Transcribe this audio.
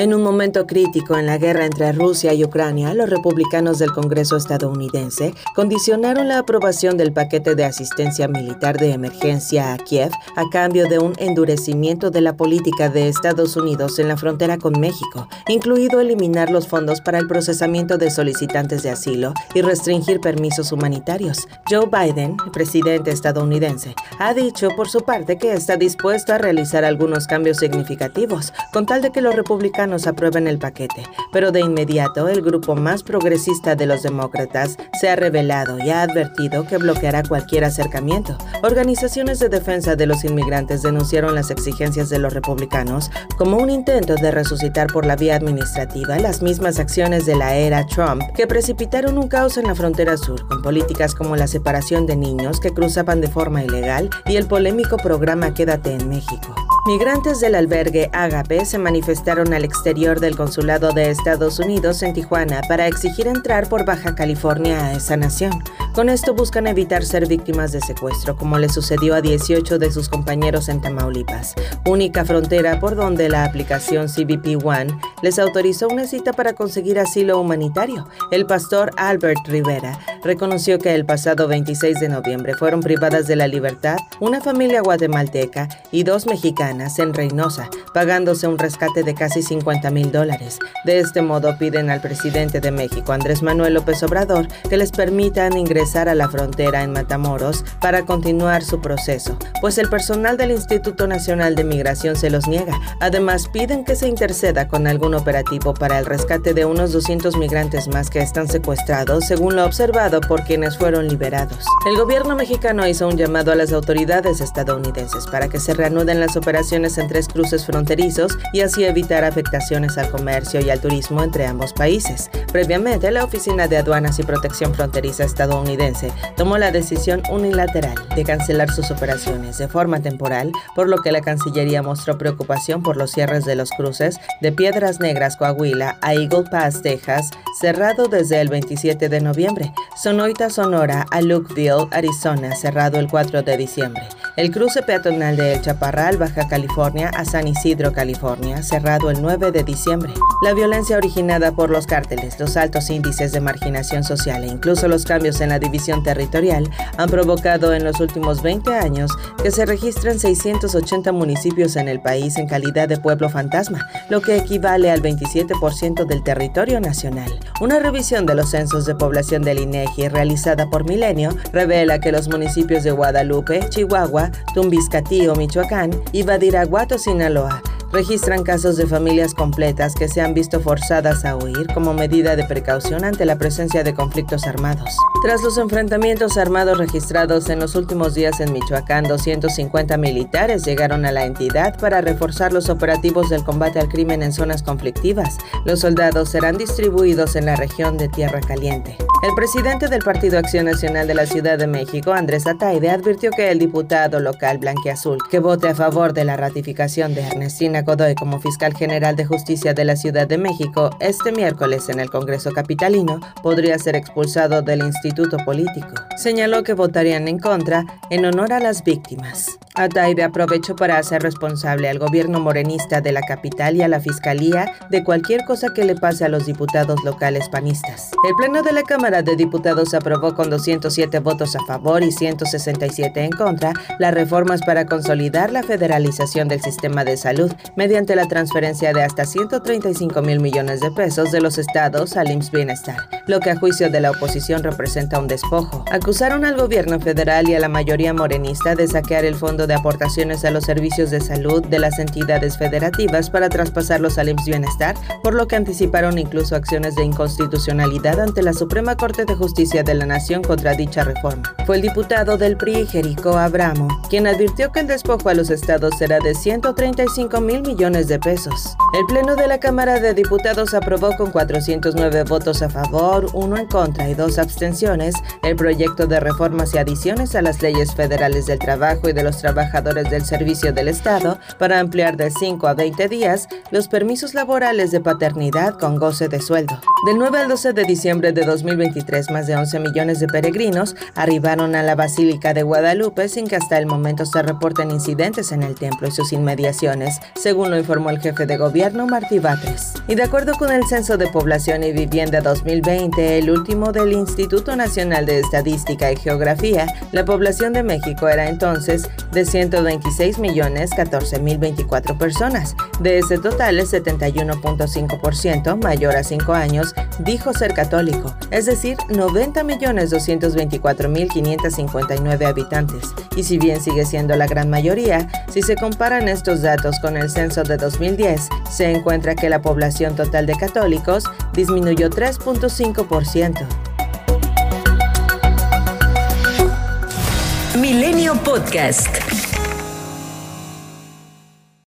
En un momento crítico en la guerra entre Rusia y Ucrania, los republicanos del Congreso estadounidense condicionaron la aprobación del paquete de asistencia militar de emergencia a Kiev a cambio de un endurecimiento de la política de Estados Unidos en la frontera con México, incluido eliminar los fondos para el procesamiento de solicitantes de asilo y restringir permisos humanitarios. Joe Biden, presidente estadounidense, ha dicho por su parte que está dispuesto a realizar algunos cambios significativos, con tal de que los republicanos nos aprueben el paquete, pero de inmediato el grupo más progresista de los demócratas se ha revelado y ha advertido que bloqueará cualquier acercamiento. Organizaciones de defensa de los inmigrantes denunciaron las exigencias de los republicanos como un intento de resucitar por la vía administrativa las mismas acciones de la era Trump que precipitaron un caos en la frontera sur con políticas como la separación de niños que cruzaban de forma ilegal y el polémico programa Quédate en México. Migrantes del albergue Agape se manifestaron al exterior del consulado de Estados Unidos en Tijuana para exigir entrar por Baja California a esa nación. Con esto buscan evitar ser víctimas de secuestro, como le sucedió a 18 de sus compañeros en Tamaulipas, única frontera por donde la aplicación CBP One les autorizó una cita para conseguir asilo humanitario. El pastor Albert Rivera reconoció que el pasado 26 de noviembre fueron privadas de la libertad una familia guatemalteca y dos mexicanos en Reynosa, pagándose un rescate de casi 50 mil dólares. De este modo piden al presidente de México, Andrés Manuel López Obrador, que les permitan ingresar a la frontera en Matamoros para continuar su proceso, pues el personal del Instituto Nacional de Migración se los niega. Además, piden que se interceda con algún operativo para el rescate de unos 200 migrantes más que están secuestrados, según lo observado por quienes fueron liberados. El gobierno mexicano hizo un llamado a las autoridades estadounidenses para que se reanuden las operaciones en tres cruces fronterizos y así evitar afectaciones al comercio y al turismo entre ambos países. Previamente, la Oficina de Aduanas y Protección Fronteriza estadounidense tomó la decisión unilateral de cancelar sus operaciones de forma temporal, por lo que la Cancillería mostró preocupación por los cierres de los cruces de Piedras Negras, Coahuila a Eagle Pass, Texas, cerrado desde el 27 de noviembre, Sonoita, Sonora a Lukeville, Arizona, cerrado el 4 de diciembre. El cruce peatonal de El Chaparral, Baja California, a San Isidro, California, cerrado el 9 de diciembre. La violencia originada por los cárteles, los altos índices de marginación social e incluso los cambios en la división territorial han provocado en los últimos 20 años que se registren 680 municipios en el país en calidad de pueblo fantasma, lo que equivale al 27% del territorio nacional. Una revisión de los censos de población del INEGI realizada por Milenio revela que los municipios de Guadalupe, Chihuahua, Tumbiscatío, Michoacán y Badiraguato, Sinaloa, registran casos de familias completas que se han visto forzadas a huir como medida de precaución ante la presencia de conflictos armados. Tras los enfrentamientos armados registrados en los últimos días en Michoacán, 250 militares llegaron a la entidad para reforzar los operativos del combate al crimen en zonas conflictivas. Los soldados serán distribuidos en la región de Tierra Caliente. El presidente del Partido Acción Nacional de la Ciudad de México, Andrés Ataide, advirtió que el diputado local blanquiazul que vote a favor de la ratificación de Ernestina Godoy como fiscal general de justicia de la Ciudad de México este miércoles en el Congreso Capitalino podría ser expulsado del instituto político. Señaló que votarían en contra en honor a las víctimas. Ataide aprovechó para hacer responsable al gobierno morenista de la capital y a la fiscalía de cualquier cosa que le pase a los diputados locales panistas. El Pleno de la Cámara de Diputados aprobó con 207 votos a favor y 167 en contra las reformas para consolidar la federalización del sistema de salud mediante la transferencia de hasta 135 mil millones de pesos de los estados al IMSS Bienestar, lo que a juicio de la oposición representa un despojo. Acusaron al gobierno federal y a la mayoría morenista de saquear el fondo de aportaciones a los servicios de salud de las entidades federativas para traspasarlos al IMSS Bienestar, por lo que anticiparon incluso acciones de inconstitucionalidad ante la Suprema Corte de Justicia de la Nación contra dicha reforma. Fue el diputado del PRI, Jerico Abramo, quien advirtió que el despojo a los estados será de 135 mil millones de pesos. El Pleno de la Cámara de Diputados aprobó con 409 votos a favor, uno en contra y dos abstenciones el proyecto de reformas y adiciones a las leyes federales del trabajo y de los trabajadores trabajadores del servicio del Estado para ampliar de 5 a 20 días los permisos laborales de paternidad con goce de sueldo. Del 9 al 12 de diciembre de 2023, más de 11 millones de peregrinos arribaron a la Basílica de Guadalupe sin que hasta el momento se reporten incidentes en el templo y sus inmediaciones, según lo informó el jefe de gobierno Martí Batres. Y de acuerdo con el Censo de Población y Vivienda 2020, el último del Instituto Nacional de Estadística y Geografía, la población de México era entonces de 126 millones 14 mil 24 personas. De ese total, el 71.5% mayor a 5 años dijo ser católico, es decir, 90 millones 224 mil 559 habitantes. Y si bien sigue siendo la gran mayoría, si se comparan estos datos con el censo de 2010, se encuentra que la población total de católicos disminuyó 3.5%. Milenio Podcast.